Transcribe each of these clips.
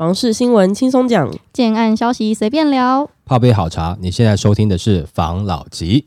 房事新闻轻松讲，建案消息随便聊。泡杯好茶，你现在收听的是房老吉。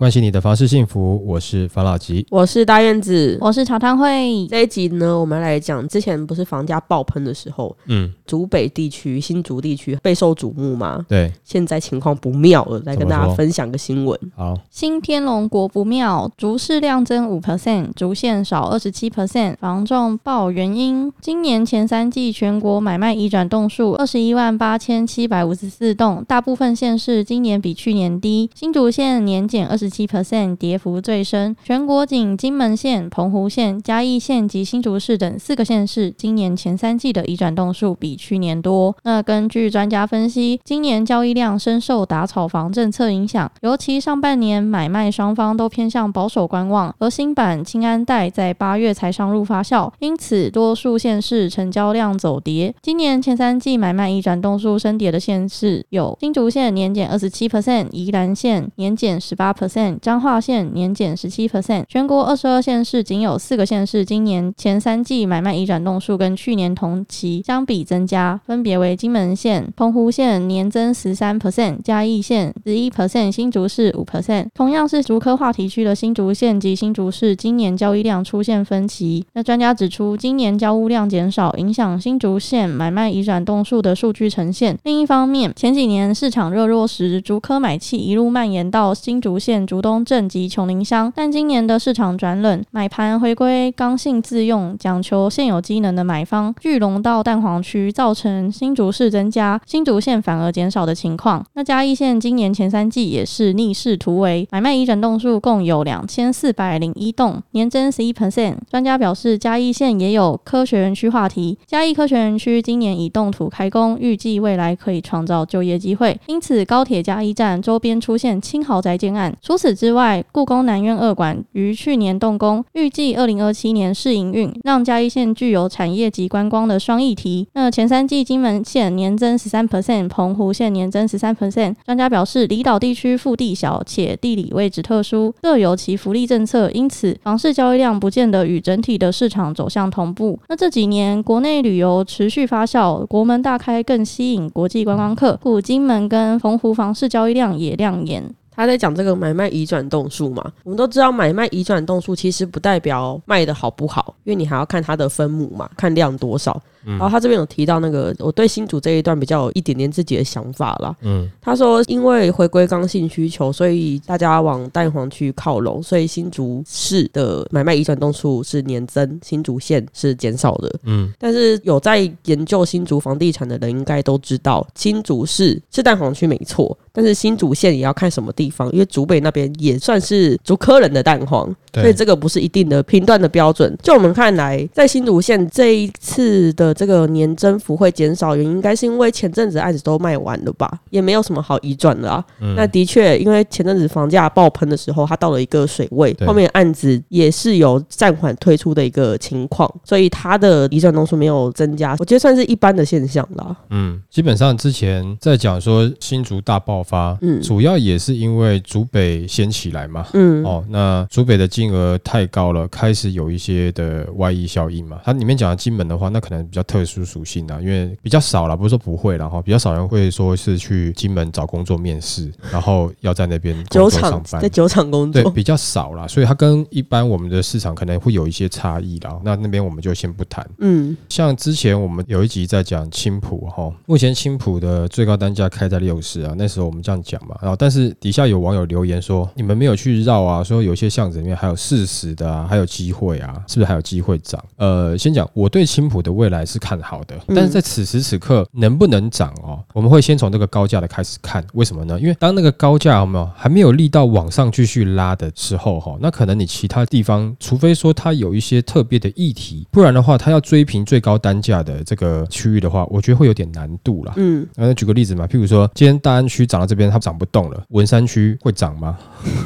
关心你的房事幸福，我是房老吉。我是大院子。我是曹汤会，这一集呢，我们来讲之前不是房价爆喷的时候，嗯，竹北地区、新竹地区备受瞩目吗？对，现在情况不妙了，来跟大家分享个新闻。好，新天龙国不妙，竹市量增五 percent，竹县少二十七 percent，房仲报原因。今年前三季全国买卖移转栋数二十一万八千七百五十四栋，大部分县市今年比去年低，新竹县年减二十七 percent，跌幅最深。全国仅金门县、澎湖县、嘉义县及新竹市等四个县市，今年前三季的移转栋数比去年多。那根据专家分析，今年交易量深受打炒房政策影响，尤其上半年买卖双方都偏向保守观望，而新版清安贷在八月才上路发酵，因此多数县市成交量走跌。今年前三季买卖移转栋数升跌的县市有新竹县年减二十七 percent，宜兰县年减十八 percent，彰化县年减十七 percent。全国二十二县市仅有四个县市今年前三季买卖移转栋数跟去年同期相比增加，分别为金门县、澎湖县年增十三 percent，嘉义县十一 percent，新竹市五 percent。同样是竹科话题区的新竹县及新竹市，今年交易量出现分歧。那专家指出，今年交屋量减少，影响新竹县买卖移转栋数的数据呈现。另一方面，前几年市场热络时，竹科买气一路蔓延到新竹县竹东镇及琼林乡，但今年的市场转冷，买盘回归刚性自用，讲求现有机能的买方聚拢到蛋黄区，造成新竹市增加，新竹县反而减少的情况。那嘉义县今年前三季也是逆势突围，买卖移转栋数共有两千四百零一栋，年增十一 percent。专家表示，嘉义县也有科学园区话题，嘉义科学园区今年已动土开工，预计未来可以创造就业机会，因此高铁嘉义站周边出现轻豪宅建案。除此之外，故宫南院二馆于去年动工，预计二零二七年试营运，让嘉义县具有产业及观光的双议题。那前三季金门县年增十三 percent，澎湖县年增十三 percent。专家表示，离岛地区腹地小且地理位置特殊，各有其福利政策，因此房市交易量不见得与整体的市场走向同步。那这几年国内旅游持续发酵，国门大开更吸引国际观光客，故金门跟澎湖房市交易量也亮眼。他在讲这个买卖移转动数嘛，我们都知道买卖移转动数其实不代表卖的好不好，因为你还要看它的分母嘛，看量多少。然后他这边有提到那个，我对新竹这一段比较有一点点自己的想法啦。嗯，他说，因为回归刚性需求，所以大家往蛋黄区靠拢，所以新竹市的买卖移转动数是年增，新竹县是减少的。嗯，但是有在研究新竹房地产的人应该都知道，新竹市是蛋黄区没错，但是新竹县也要看什么地方，因为竹北那边也算是竹科人的蛋黄，所以这个不是一定的评断的标准。就我们看来，在新竹县这一次的这个年增幅会减少，原因应该是因为前阵子案子都卖完了吧，也没有什么好移转的啊。嗯那的确，因为前阵子房价爆喷的时候，它到了一个水位，后面案子也是有暂缓推出的一个情况，所以它的移转栋数没有增加，我觉得算是一般的现象啦。嗯，基本上之前在讲说新竹大爆发，嗯主要也是因为竹北先起来嘛。嗯，哦，那竹北的金额太高了，开始有一些的外溢效应嘛。它里面讲的金门的话，那可能比较特殊属性啊，因为比较少了，不是说不会啦，哈，比较少人会说是去金门找工作面试，然后要在那边工酒作上班厂在。酒厂工作对，比较少啦，所以它跟一般我们的市场可能会有一些差异啦。那那边我们就先不谈。嗯像之前我们有一集在讲青浦哈，目前青浦的最高单价开在六十啊，那时候我们这样讲嘛，然后但是底下有网友留言说，你们没有去绕啊，说有些巷子里面还有四十的啊，还有机会啊，是不是还有机会涨？呃，先讲我对青浦的未来是看好的，但是在此时此刻能不能涨哦，我们会先从这个高价的开始看，为什么呢？因为当那个高价有没有还没有力到往上继续拉的时候哈，那可能你其他地方，除非说它有一些特别的议题，不然的话，它要追平最高单价的这个区域的话，我觉得会有点难度啦。嗯，那举个例子嘛，譬如说，今天大安区涨到这边，它涨不动了，文山区会涨吗？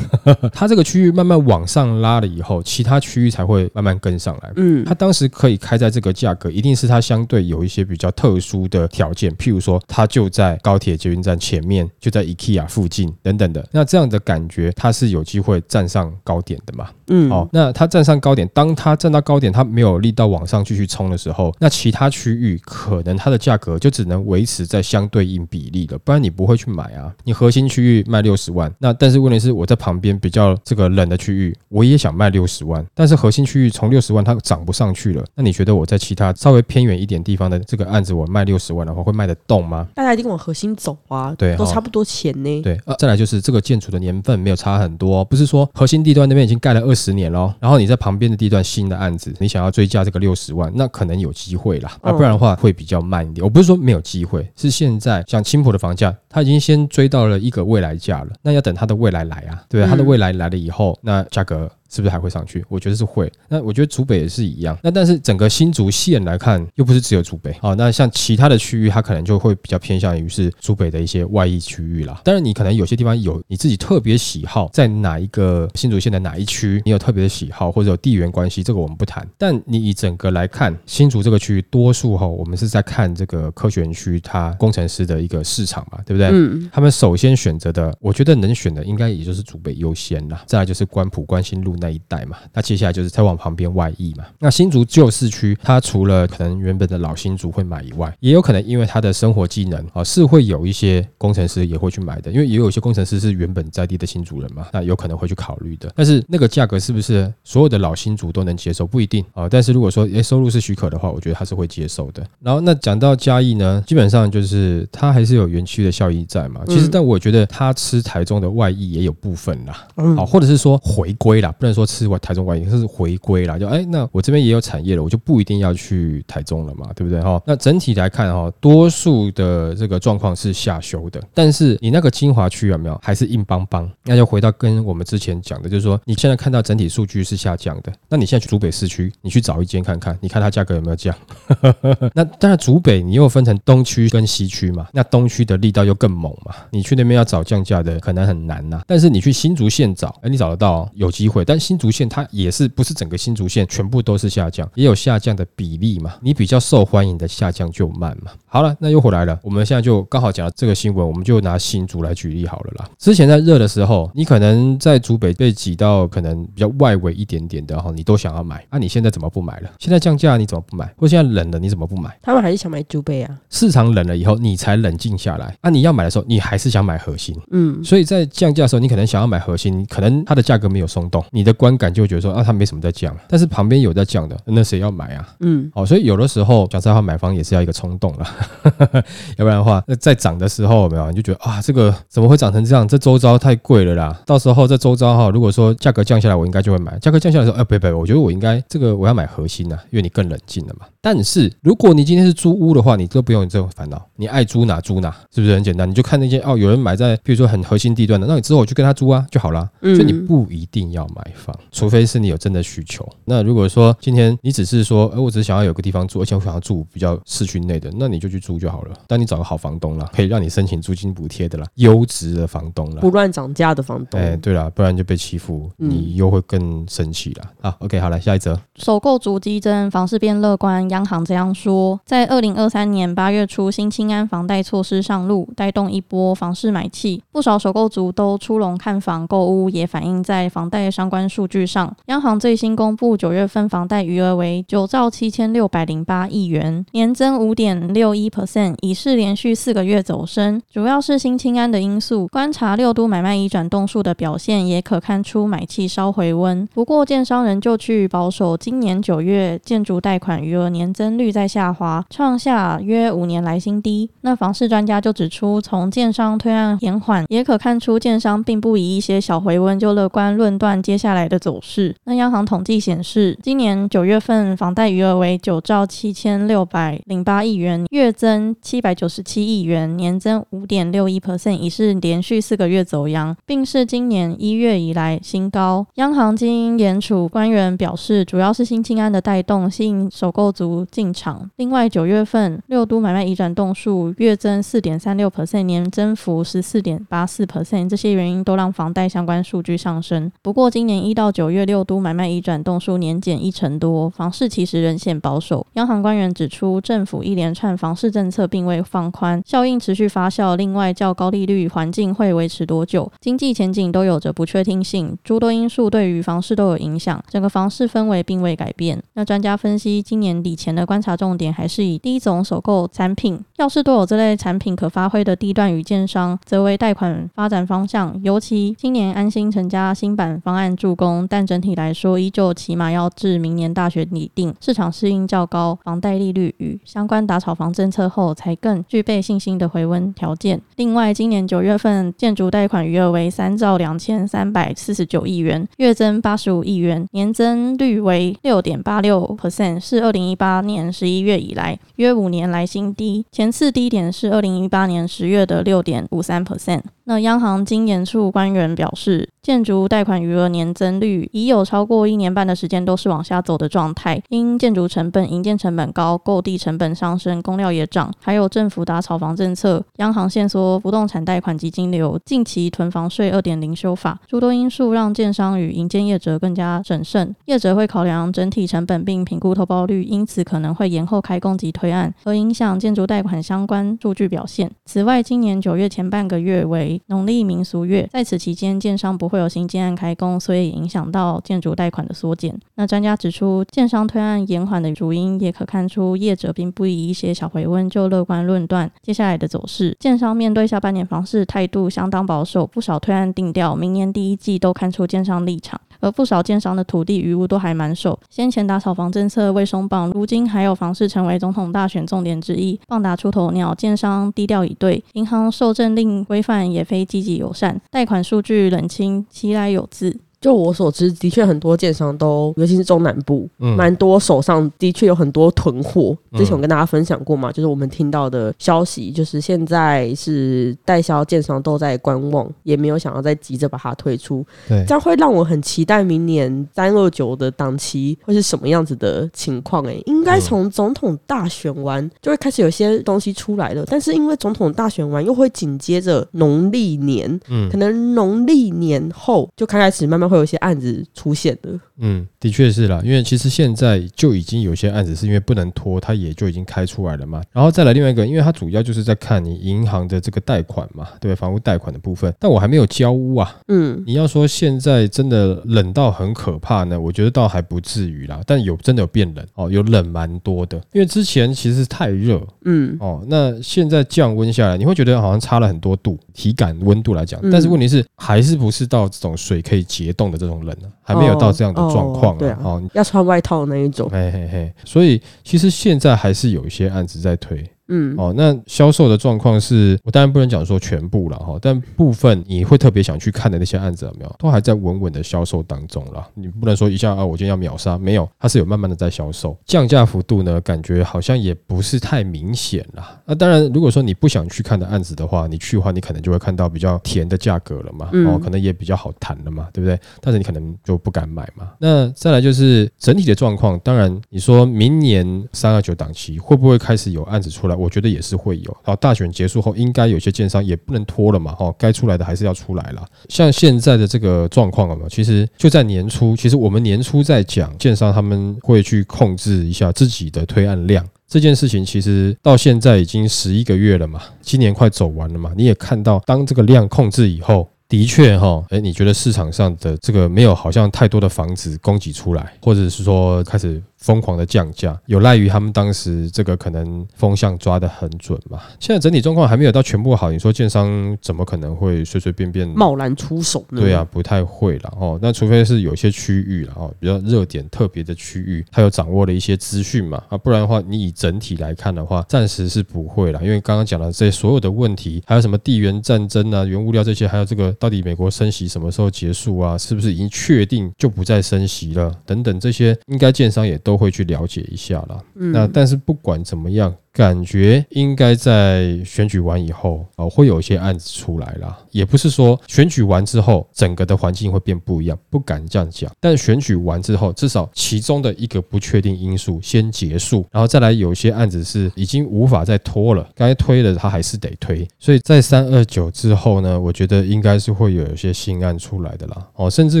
它这个区域慢慢往上拉了以后，其他区域才会慢慢跟上来。嗯它当时可以开在这个价格，一定是它相对有一些比较特殊的条件，譬如说它就在高铁捷运站前面，就在 IKEA 附近等等的，那这样的感觉它是有机会站上高点的嘛？嗯，哦，那它站上高点，当它站到高点，它没有力道往上继续冲的时候，那其他区域可能它的价格就只能维持在相对应比例了，不然你不会去买啊。你核心区域卖六十万，那但是问题是我在旁边比较这个冷的区域，我也想卖六十万，但是核心区域从六十万它涨不上去了，那你觉得我在其他稍微偏远一点地方的这个案子，我卖六十万的话，会卖得动吗？大家一定往核心走啊，对都差不多钱呢。对，呃，再来就是这个建筑的年份没有差很多，不是说核心地段那边已经盖了二十年咯，然后你在旁边的地段新的案子，你想要追加这个六十万，那可能有机会啦，啊，嗯不然的话会比较慢一点。我不是说没有机会，是现在像青浦的房价，它已经先追到了一个未来价了，那要等它的未来来啊，对吧，它的嗯未来来了以后，那价格。是不是还会上去？我觉得是会。那我觉得竹北也是一样。那但是整个新竹县来看，又不是只有竹北哦。那像其他的区域，它可能就会比较偏向于是竹北的一些外溢区域啦。当然，你可能有些地方有你自己特别喜好，在哪一个新竹县的哪一区，你有特别的喜好或者有地缘关系，这个我们不谈。但你以整个来看，新竹这个区域，多数哈，我们是在看这个科学园区它工程师的一个市场嘛，对不对？嗯，他们首先选择的，我觉得能选的应该也就是竹北优先啦，再来就是关埔、关心路那一带嘛，那接下来就是再往旁边外溢嘛。那新竹旧市区，它除了可能原本的老新竹会买以外，也有可能因为它的生活技能啊，是会有一些工程师也会去买的，因为也有一些工程师是原本在地的新竹人嘛，那有可能会去考虑的。但是那个价格是不是所有的老新竹都能接受，不一定啊。但是如果说诶收入是许可的话，我觉得他是会接受的。然后那讲到嘉义呢，基本上就是它还是有园区的效益在嘛。其实，嗯但我觉得它吃台中的外溢也有部分啦。嗯好，或者是说回归啦，不能说吃外台中外溢，是回归了。就哎，那我这边也有产业了，我就不一定要去台中了嘛，对不对哈？那整体来看哈，多数的这个状况是下修的，但是你那个精华区有没有还是硬邦邦？那就回到跟我们之前讲的，就是说你现在看到整体数据是下降的，那你现在去竹北市区，你去找一间看看，你看它价格有没有降？那当然，竹北你又分成东区跟西区嘛，那东区的力道又更猛嘛，你去那边要找降价的可能很难呐、但是你去新竹县找，哎，你找得到有机会，但新竹县它也是不是整个新竹县全部都是下降，也有下降的比例嘛，你比较受欢迎的下降就慢嘛。好了，那又回来了，我们现在就刚好讲到这个新闻，我们就拿新竹来举例好了啦。之前在热的时候，你可能在竹北被挤到可能比较外围一点点的哈，你都想要买，啊，你现在怎么不买了？现在降价你怎么不买？或现在冷了你怎么不买？他们还是想买竹北啊。市场冷了以后，你才冷静下来啊！你要买的时候，你还是想买核心，嗯，所以在降价的时候，你可能想要买核心，可能它的价格没有松动，你的观感就会觉得说啊，它没什么在降，但是旁边有在降的，那谁要买啊？嗯，好，所以有的时候讲实话，买房也是要一个冲动了，要不然的话，那在涨的时候有没有你就觉得啊，这个怎么会涨成这样？这周遭太贵了啦！到时候这周遭哈，如果说价格降下来，我应该就会买。价格降下来的时候，哎、不不，我觉得我应该这个我要买核心啊、因为你更冷静了嘛。但是如果你今天是租屋的话，你都不用有这种烦恼，你爱租哪租哪，是不是很简单？你就看那些哦，有人买在比如说很核心地段的，那你之后我去跟他租啊就好啦。嗯所以你不一定要买房，除非是你有真的需求。那如果说今天你只是说，哎、我只是想要有个地方住，而且我想要住比较市区内的，那你就去租就好了。但你找个好房东啦，可以让你申请租金补贴的啦，优质的房东啦不。乱涨价的房东。哎、对啦，不然就被欺负，嗯你又会更生气啦。好，OK，好来下一则。首购族激增，房市变乐观。央行这样说，在二零二三年八月初，新青安房贷措施上路，带动一波房市买气，不少首购族都出笼看房购屋，也反映在房贷相关数据上。央行最新公布九月份房贷余额为九兆七千六百零八亿元，年增五点六一 percent，已是连续四个月走升，主要是新青安的因素。观察六都买卖移转动数的表现，也可看出买气稍回温。不过，建商仍旧趋于保守，今年九月建筑贷款余额年年增率在下滑，创下约五年来新低。那房市专家就指出，从建商推案延缓，也可看出建商并不以一些小回温就乐观论断接下来的走势。那央行统计显示，今年九月份房贷余额为九兆七千六百零八亿元，月增七百九十七亿元，年增五点六一 percent，已是连续四个月走阳，并是今年一月以来新高。央行经联储官员表示，主要是新青安的带动，吸引首购族进场。另外，九月份六都买卖移转栋数月增四点三六 percent，年增幅十四点八四 percent，这些原因都让房贷相关数据上升。不过，今年一到九月六都买卖移转栋数年减一成多，房市其实仍显保守。央行官员指出，政府一连串房市政策并未放宽，效应持续发酵。另外，较高利率环境会维持多久？经济前景都有着不确定性，诸多因素对于房市都有影响。整个房市氛围并未改变。那专家分析，今年底前的观察重点还是以第一种首购产品，要是都有这类产品可发挥的地段与建商，则为贷款发展方向。尤其今年安心成家新版方案助攻，但整体来说，依旧起码要至明年大学拟定，市场适应较高房贷利率与相关打炒房政策后，才更具备信心的回温条件。另外，今年九月份建筑贷款余额为三兆两千三百四十九亿元，月增八十五亿元，年增率为六点八六 percent，是二零一八八年十一月以来约五年来新低。前次低点是二零一八年十月的六点五三 percent。那央行经研处官员表示，建筑贷款余额年增率已有超过一年半的时间都是往下走的状态，因建筑成本、营建成本高、购地成本上升、工料也涨，还有政府打炒房政策，央行限缩不动产贷款基金流，近期囤房税二点零修法，诸多因素让建商与营建业者更加审慎，业者会考量整体成本并评估投报率，因此可能会延后开工及推案，而影响建筑贷款相关数据表现。此外，今年九月前半个月为农历民俗月，在此期间，建商不会有新建案开工，所以影响到建筑贷款的缩减。那专家指出，建商推案延缓的主因，也可看出业者并不以一些小回温就乐观论断接下来的走势。建商面对下半年房市态度相当保守，不少推案定调，明年第一季都看出建商立场。而不少建商的土地余物都还蛮守，先前打炒房政策未松绑，如今还有房市成为总统大选重点之一，棒打出头鸟，建商低调以对，银行受政令规范也非积极友善，贷款数据冷清，其来有自。就我所知，的确很多建商都，尤其是中南部，蛮多手上的确有很多囤货。之前我跟大家分享过嘛，就是我们听到的消息，就是现在是代销建商都在观望，也没有想要再急着把它推出。对，这样会让我很期待明年三二九的档期会是什么样子的情况。哎，应该从总统大选完就会开始有些东西出来了，但是因为总统大选完又会紧接着农历年，嗯，可能农历年后就开始慢慢。会有一些案子出现的，嗯，的确是啦，因为其实现在就已经有些案子是因为不能拖，它也就已经开出来了嘛。然后再来另外一个，因为它主要就是在看你银行的这个贷款嘛，对房屋贷款的部分。但我还没有交屋啊，嗯，你要说现在真的冷到很可怕呢，我觉得倒还不至于啦。但有真的有变冷哦，有冷蛮多的，因为之前其实太热，嗯，哦，那现在降温下来，你会觉得好像差了很多度，体感温度来讲。但是问题是，还是不是到这种水可以结。冻的这种冷呢，还没有到这样的状况啊！哦，要穿外套那一种。嘿嘿嘿，所以其实现在还是有一些案子在推。嗯哦，那销售的状况是我当然不能讲说全部了哈，但部分你会特别想去看的那些案子有没有，都还在稳稳的销售当中了。你不能说一下啊，我今天要秒杀，没有，它是有慢慢的在销售，降价幅度呢，感觉好像也不是太明显了。那当然，如果说你不想去看的案子的话，你去的话，你可能就会看到比较甜的价格了嘛，哦，可能也比较好谈了嘛，对不对？但是你可能就不敢买嘛。那再来就是整体的状况，当然你说明年三二九档期会不会开始有案子出来？我觉得也是会有，然后大选结束后，应该有些建商也不能拖了嘛，哈，该出来的还是要出来了。像现在的这个状况了嘛，其实就在年初，其实我们年初在讲建商他们会去控制一下自己的推案量这件事情，其实到现在已经十一个月了嘛，今年快走完了嘛，你也看到，当这个量控制以后，的确哈，哎，你觉得市场上的这个没有好像太多的房子供给出来，或者是说开始。疯狂的降价，有赖于他们当时这个可能风向抓得很准嘛。现在整体状况还没有到全部好，你说建商怎么可能会随随便便贸然出手呢？对啊，不太会了哦。那除非是有些区域了哦，比较热点特别的区域，他有掌握了一些资讯嘛啊，不然的话，你以整体来看的话，暂时是不会了。因为刚刚讲了这些所有的问题，还有什么地缘战争啊、原物料这些，还有这个到底美国升息什么时候结束啊？是不是已经确定就不再升息了？等等这些，应该建商也都。都会去了解一下了，那但是不管怎么样，感觉应该在选举完以后哦，会有一些案子出来啦。也不是说选举完之后整个的环境会变不一样，不敢这样讲。但选举完之后，至少其中的一个不确定因素先结束，然后再来有些案子是已经无法再拖了，该推的他还是得推。所以在三二九之后呢，我觉得应该是会有一些新案出来的啦。哦，甚至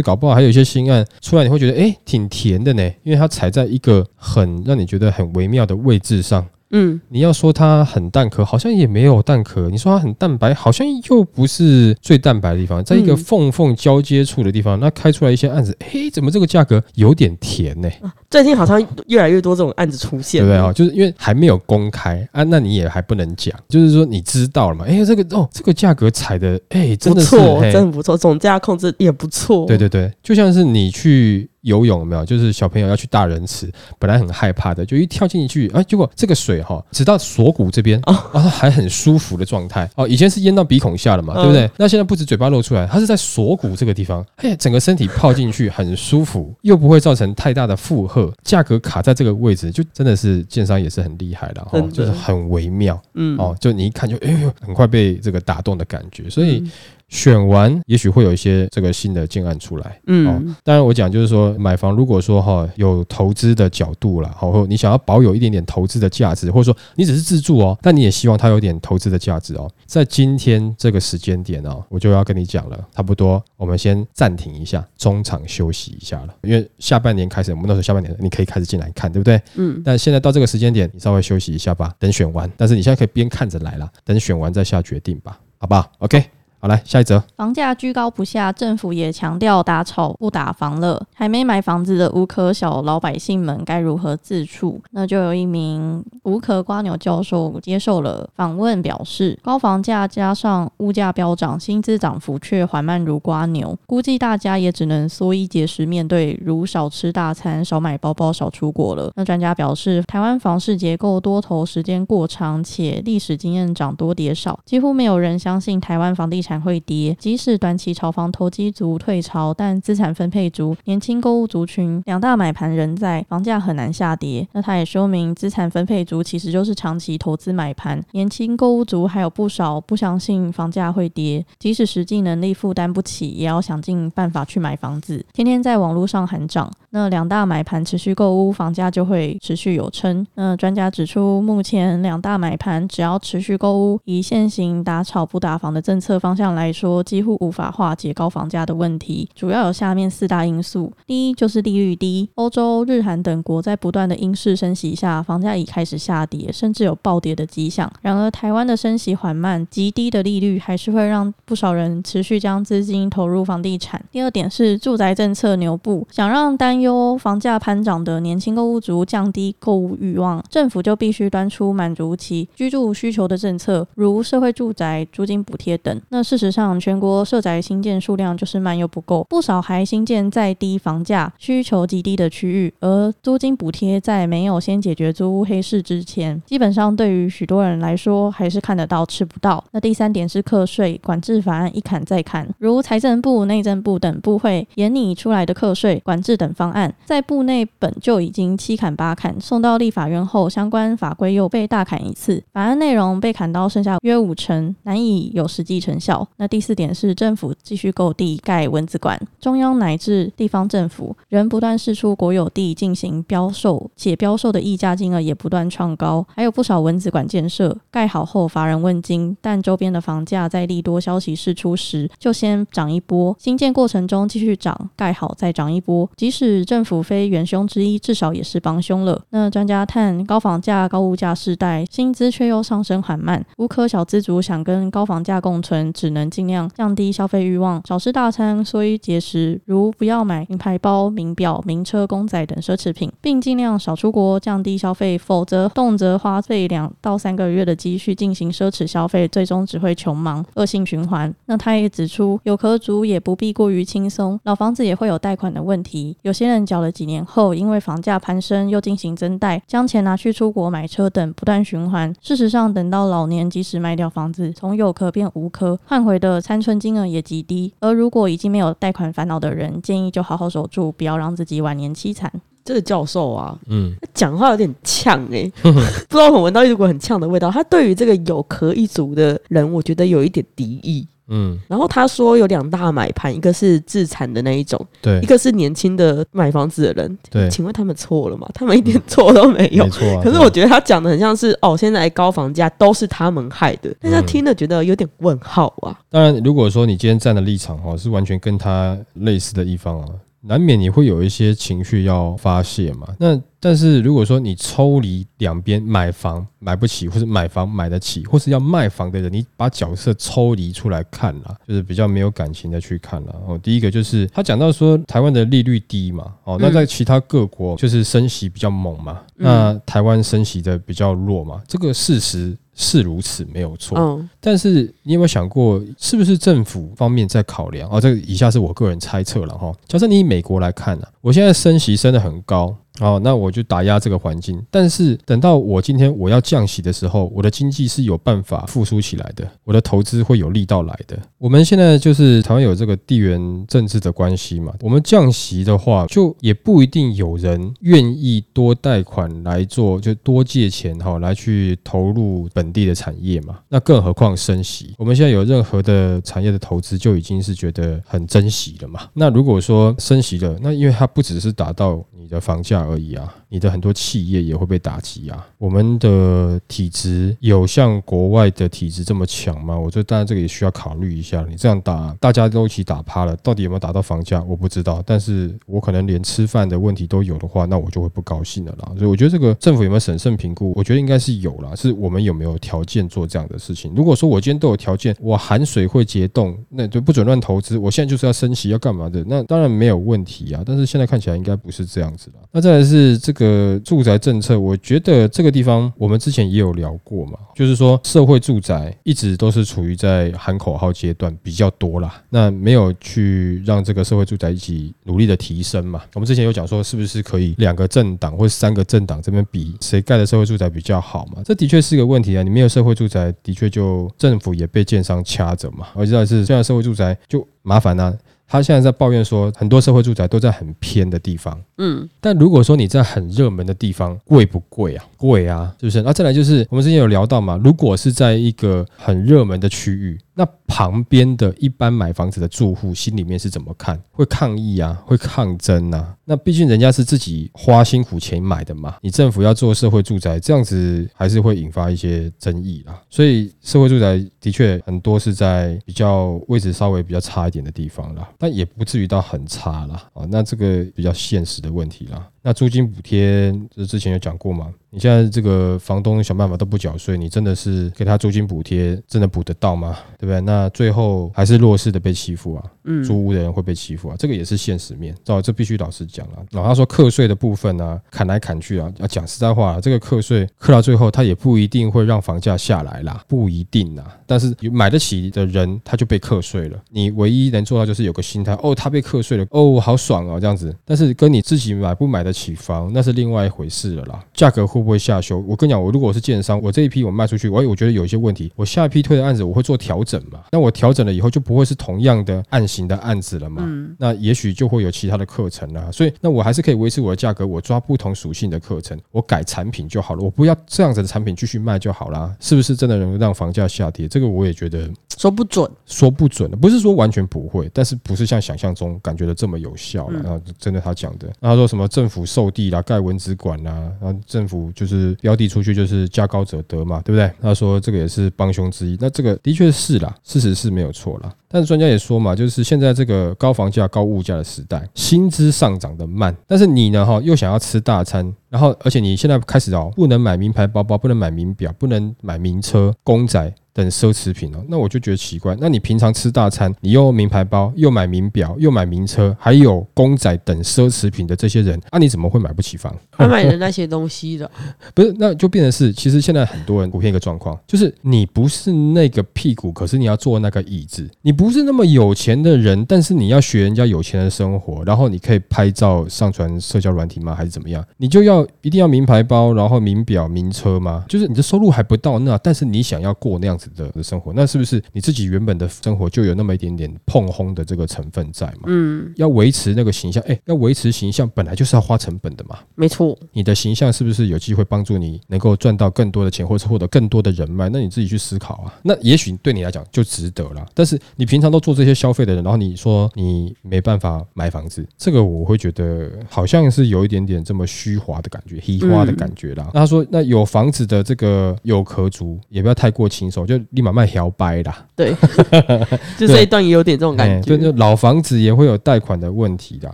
搞不好还有一些新案出来，你会觉得哎挺甜的呢，因为它踩在一个很让你觉得很微妙的位置上。嗯，你要说它很蛋壳，好像也没有蛋壳；你说它很蛋白，好像又不是最蛋白的地方，在一个缝缝交接处的地方，那开出来一些案子，嘿，怎么这个价格有点甜呢？最近好像越来越多这种案子出现，对不对啊？就是因为还没有公开啊，那你也还不能讲，就是说你知道了嘛？哎，这个哦，这个价格踩的，哎，真的错，真的不错，总价控制也不错。对对对，就像是你去。游泳有没有，就是小朋友要去大人池，本来很害怕的，就一跳进去，哎，结果这个水哈，直到锁骨这边，啊，还很舒服的状态。哦，以前是淹到鼻孔下了嘛，对不对？那现在不止嘴巴露出来，它是在锁骨这个地方，哎，整个身体泡进去很舒服，又不会造成太大的负荷，价格卡在这个位置，就真的是建商也是很厉害的哈，就是很微妙，嗯，哦，就你一看就哎呦，很快被这个打动的感觉，所以。选完，也许会有一些这个新的建案出来。嗯，当然我讲就是说，买房如果说哈有投资的角度了，好，或你想要保有一点点投资的价值，或者说你只是自住哦，但你也希望它有点投资的价值哦，在今天这个时间点哦，我就要跟你讲了，差不多，我们先暂停一下，中场休息一下了，因为下半年开始，我们那时候下半年你可以开始进来看，对不对？嗯。但现在到这个时间点，你稍微休息一下吧，等选完，但是你现在可以边看着来了，等选完再下决定吧，好不好？OK。好，来下一则。房价居高不下，政府也强调打炒不打房了。还没买房子的无壳小老百姓们该如何自处？那就有一名无壳瓜牛教授接受了访问，表示高房价加上物价飙涨，薪资涨幅却缓慢如瓜牛，估计大家也只能缩衣节食面对，如少吃大餐、少买包包、少出国了。那专家表示，台湾房市结构多头时间过长，且历史经验涨多跌少，几乎没有人相信台湾房地产。会跌，即使短期炒房投机族退潮，但资产分配族、年轻购物族群两大买盘仍在，房价很难下跌。那他也说明，资产分配族其实就是长期投资买盘，年轻购物族还有不少不相信房价会跌，即使实际能力负担不起，也要想尽办法去买房子，天天在网络上喊涨。那两大买盘持续购物，房价就会持续有撑。那专家指出，目前两大买盘只要持续购物，以现行打炒不打房的政策方向来说，几乎无法化解高房价的问题。主要有下面四大因素：第一就是利率低，欧洲、日韩等国在不断的因势升息下，房价已开始下跌，甚至有暴跌的迹象。然而，台湾的升息缓慢，极低的利率还是会让不少人持续将资金投入房地产。第二点是住宅政策牛步，想让担忧房价攀涨的年轻购物族降低购物欲望，政府就必须端出满足其居住需求的政策，如社会住宅租金补贴等。那事实上，全国社宅新建数量就是慢又不够，不少还新建在低房价、需求极低的区域，而租金补贴在没有先解决租屋黑市之前，基本上对于许多人来说还是看得到吃不到。那第三点是课税管制法案一砍再砍，如财政部、内政部等部会研拟出来的课税管制等方。案在部内本就已经七砍八砍，送到立法院后，相关法规又被大砍一次，法案内容被砍到剩下约五成，难以有实际成效。那第四点是政府继续购地盖蚊子馆，中央乃至地方政府仍不断释出国有地进行标售，且标售的溢价金额也不断创高，还有不少蚊子馆建设盖好后乏人问津，但周边的房价在利多消息释出时就先涨一波，新建过程中继续涨，盖好再涨一波，即使。政府非元凶之一，至少也是帮凶了。那专家叹高房价、高物价时代，薪资却又上升缓慢，无可小资族想跟高房价共存，只能尽量降低消费欲望，少吃大餐，所以节食，如不要买名牌包、名表、名车、公仔等奢侈品，并尽量少出国，降低消费，否则动辄花费两到三个月的积蓄进行奢侈消费，最终只会穷忙，恶性循环。那他也指出，有壳族也不必过于轻松，老房子也会有贷款的问题，有些人。缴了几年后，因为房价攀升，又进行增贷，将钱拿去出国买车等，不断循环。事实上，等到老年，即使卖掉房子，从有壳变无壳，换回的参存金额也极低。而如果已经没有贷款烦恼的人，建议就好好守住，不要让自己晚年凄惨。这个教授啊，嗯，他讲话有点呛哎、不知道我闻到一股很呛的味道。他对于这个有壳一族的人，我觉得有一点敌意。嗯，然后他说有两大买盘，一个是自产的那一种，对一个是年轻的买房子的人。对，请问他们错了吗？他们一点错都没有没。错啊。可是我觉得他讲的很像是哦，现在高房价都是他们害的，大家听了觉得有点问号啊。当然，如果说你今天站的立场哈是完全跟他类似的一方啊，难免你会有一些情绪要发泄嘛。那但是如果说你抽离两边买房买不起，或是买房买得起，或是要卖房的人，你把角色抽离出来看啦，就是比较没有感情的去看啦。哦，第一个就是他讲到说台湾的利率低嘛，哦，那在其他各国就是升息比较猛嘛，那台湾升息的比较弱嘛，这个事实是如此，没有错。嗯但是你有没有想过，是不是政府方面在考量？哦，这个以下是我个人猜测了哈。假设你以美国来看呢、我现在升息升得很高。哦，那我就打压这个环境，但是等到我今天我要降息的时候，我的经济是有办法复苏起来的，我的投资会有力道来的。我们现在就是台湾有这个地缘政治的关系嘛，我们降息的话，就也不一定有人愿意多贷款来做，就多借钱哈、来去投入本地的产业嘛。那更何况升息，我们现在有任何的产业的投资就已经是觉得很珍惜了嘛。那如果说升息了，那因为它不只是打到你的房价而已啊，你的很多企业也会被打击啊。我们的体质有像国外的体质这么强吗？我觉得当然这个也需要考虑一下。你这样打，大家都一起打趴了，到底有没有打到房价，我不知道。但是我可能连吃饭的问题都有的话，那我就会不高兴了啦。所以我觉得这个政府有没有审慎评估，我觉得应该是有啦，是我们有没有条件做这样的事情。如果说我今天都有条件，我含水会结冻，那就不准乱投资。我现在就是要升息，要干嘛的？那当然没有问题啊。但是现在看起来应该不是这样子了。那再来是这个住宅政策，我觉得这个地方我们之前也有聊过嘛，就是说社会住宅一直都是处于在喊口号阶段比较多啦，那没有去让这个社会住宅一起努力的提升嘛。我们之前有讲说，是不是可以两个政党或三个政党这边比谁盖的社会住宅比较好嘛？这的确是个问题啊。你没有社会住宅，的确就政府也被建商掐着嘛。而且再来是现在社会住宅就麻烦啦、他现在在抱怨说，很多社会住宅都在很偏的地方。嗯，但如果说你在很热门的地方，贵不贵啊？贵啊，是不是？那、再来就是我们之前有聊到嘛，如果是在一个很热门的区域，那旁边的一般买房子的住户心里面是怎么看？会抗议啊，会抗争啊？那毕竟人家是自己花辛苦钱买的嘛，你政府要做社会住宅，这样子还是会引发一些争议啦。所以社会住宅的确很多是在比较位置稍微比较差一点的地方啦，但也不至于到很差啦。啊，那这个比较现实的问题啦。那租金补贴，这之前有讲过嘛？你现在这个房东想办法都不缴税，你真的是给他租金补贴，真的补得到吗？对不对？那最后还是弱势的被欺负啊，嗯租屋的人会被欺负啊，这个也是现实面。哦，这必须老实讲了。然后他说课税的部分呢、砍来砍去啊，要讲实在话、这个课税课到最后，他也不一定会让房价下来啦，不一定啦。但是有买得起的人，他就被课税了。你唯一能做到就是有个心态，哦，他被课税了，哦，好爽哦，这样子。但是跟你自己买不买得起房，那是另外一回事了啦。价格会不会下修？我跟你讲，我如果我是建商，我这一批我卖出去，我我觉得有一些问题，我下一批推的案子我会做调整嘛。那我调整了以后，就不会是同样的案型的案子了嘛。那也许就会有其他的课程啦。所以那我还是可以维持我的价格，我抓不同属性的课程，我改产品就好了，我不要这样子的产品继续卖就好啦。是不是真的能让房价下跌？这个我也觉得说不准。说不准的，不是说完全不会，但是不是像想象中感觉的这么有效了。然后真的他讲的，那他说什么政府受地啦、盖文子管啦，然后政府就是标地出去就是价高者得嘛，对不对？他说这个也是帮凶之一，那这个的确是啦，事实是没有错啦。但是专家也说嘛，就是现在这个高房价、高物价的时代，薪资上涨的慢，但是你呢哈又想要吃大餐，然后而且你现在开始哦，不能买名牌包包，不能买名表，不能买名车、公仔。等奢侈品哦，那我就觉得奇怪。那你平常吃大餐，你又名牌包，又买名表，又买名车，还有公仔等奢侈品的这些人，啊，你怎么会买不起房？他买的那些东西的，不是，那就变成是，其实现在很多人普遍一个状况，就是你不是那个屁股，可是你要坐那个椅子，你不是那么有钱的人，但是你要学人家有钱的生活，然后你可以拍照上传社交软体吗？还是怎么样？你就要一定要名牌包，然后名表、名车吗？就是你的收入还不到那，但是你想要过那样子的生活，那是不是你自己原本的生活就有那么一点点碰轰的这个成分在嘛？嗯，要维持那个形象，哎，要维持形象本来就是要花成本的嘛。没错，你的形象是不是有机会帮助你能够赚到更多的钱，或者获得更多的人脉？那你自己去思考啊。那也许对你来讲就值得了。但是你平常都做这些消费的人，然后你说你没办法买房子，这个我会觉得好像是有一点点这么虚华的感觉、虚华的感觉啦。那他说，那有房子的这个有壳族也不要太过轻手，就立马卖摇掰啦。对，就这一段也有点这种感觉。对，就老房子也会有贷款的问题的。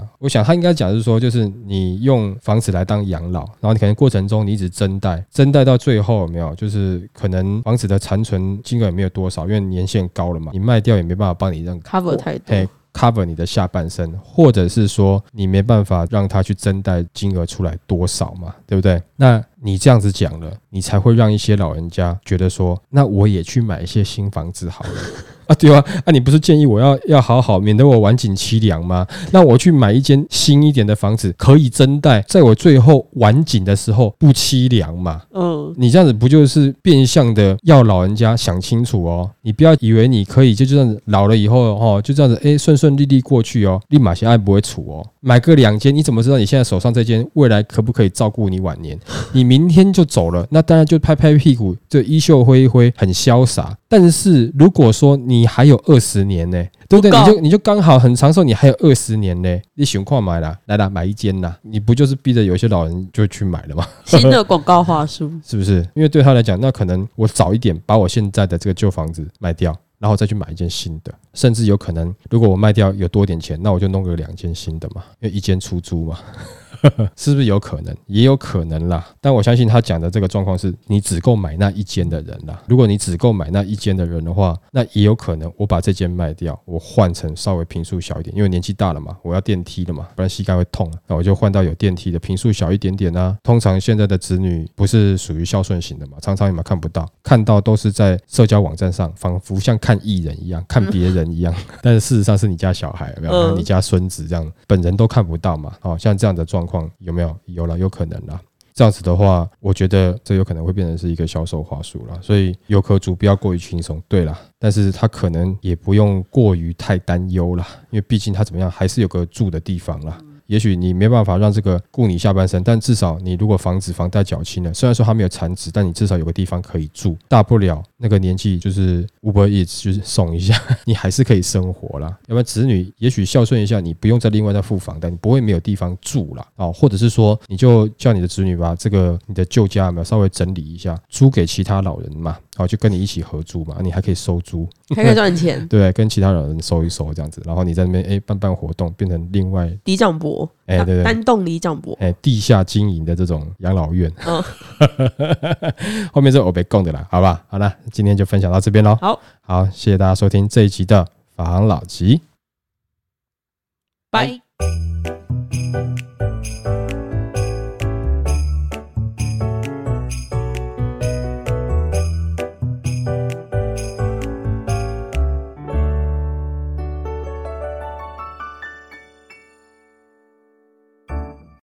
我想他应该讲是说，就是你用房子来当养老，然后你可能过程中你一直增贷，增贷到最后有没有，就是可能房子的残存金额也没有多少，因为年限高了嘛，你卖掉也没办法帮你让 cover 太多。cover 你的下半身，或者是说你没办法让他去增贷金额出来多少嘛，对不对？那你这样子讲了，你才会让一些老人家觉得说，那我也去买一些新房子好了。啊，对啊，啊，你不是建议我要要好好，免得我晚景凄凉吗？那我去买一间新一点的房子，可以增贷，在我最后晚景的时候不凄凉嘛？嗯，你这样子不就是变相的要老人家想清楚哦？你不要以为你可以就这样子老了以后哦，就这样子哎顺顺利利过去哦，立马现在不会处哦。买个两间，你怎么知道你现在手上这间未来可不可以照顾你晚年？你明天就走了，那当然就拍拍屁股，就衣袖挥一挥，很潇洒。但是如果说你还有二十年呢，对不对？你就你就刚好很长寿，你还有二十年呢，你情况买啦，来啦买一间啦，你不就是逼着有些老人就去买了吗？新的广告话术 是不是？因为对他来讲，那可能我早一点把我现在的这个旧房子卖掉，然后再去买一间新的，甚至有可能，如果我卖掉有多点钱，那我就弄个两间新的嘛，因为一间出租嘛。是不是有可能？也有可能啦。但我相信他讲的这个状况是你只够买那一间的人啦。如果你只够买那一间的人的话，那也有可能我把这间卖掉，我换成稍微平数小一点，因为年纪大了嘛，我要电梯了嘛，不然膝盖会痛。那我就换到有电梯的，平数小一点点啊。通常现在的子女不是属于孝顺型的嘛，常常你们看不到，看到都是在社交网站上，仿佛像看艺人一样，看别人一样。但是事实上是你家小孩，有没有？你家孙子这样，本人都看不到嘛。哦，像这样的状况。有没有有了？有可能啦。这样子的话，我觉得这有可能会变成是一个销售话术了。所以有客主不要过于轻松。对了，但是他可能也不用过于太担忧了，因为毕竟他怎么样还是有个住的地方啦。也许你没办法让这个顾你下半生，但至少你如果房子房贷缴清了，虽然说他没有残值，但你至少有个地方可以住，大不了那个年纪就是 Uber Eats 就是送一下，你还是可以生活啦。要不然子女也许孝顺一下，你不用再另外再付房贷，你不会没有地方住了啊。或者是说，你就叫你的子女把这个你的旧家有没有稍微整理一下，租给其他老人嘛。好，就跟你一起合租嘛，你还可以收租，还可以赚钱。对，跟其他老人收一收这样子，然后你在那边哎办办活动，变成另外李长博，哎对对，单栋李长博，哎地下经营的这种养老院。嗯，后面是我被供的啦，好吧，好了，今天就分享到这边喽。好，好，谢谢大家收听这一集的法行老吉，拜。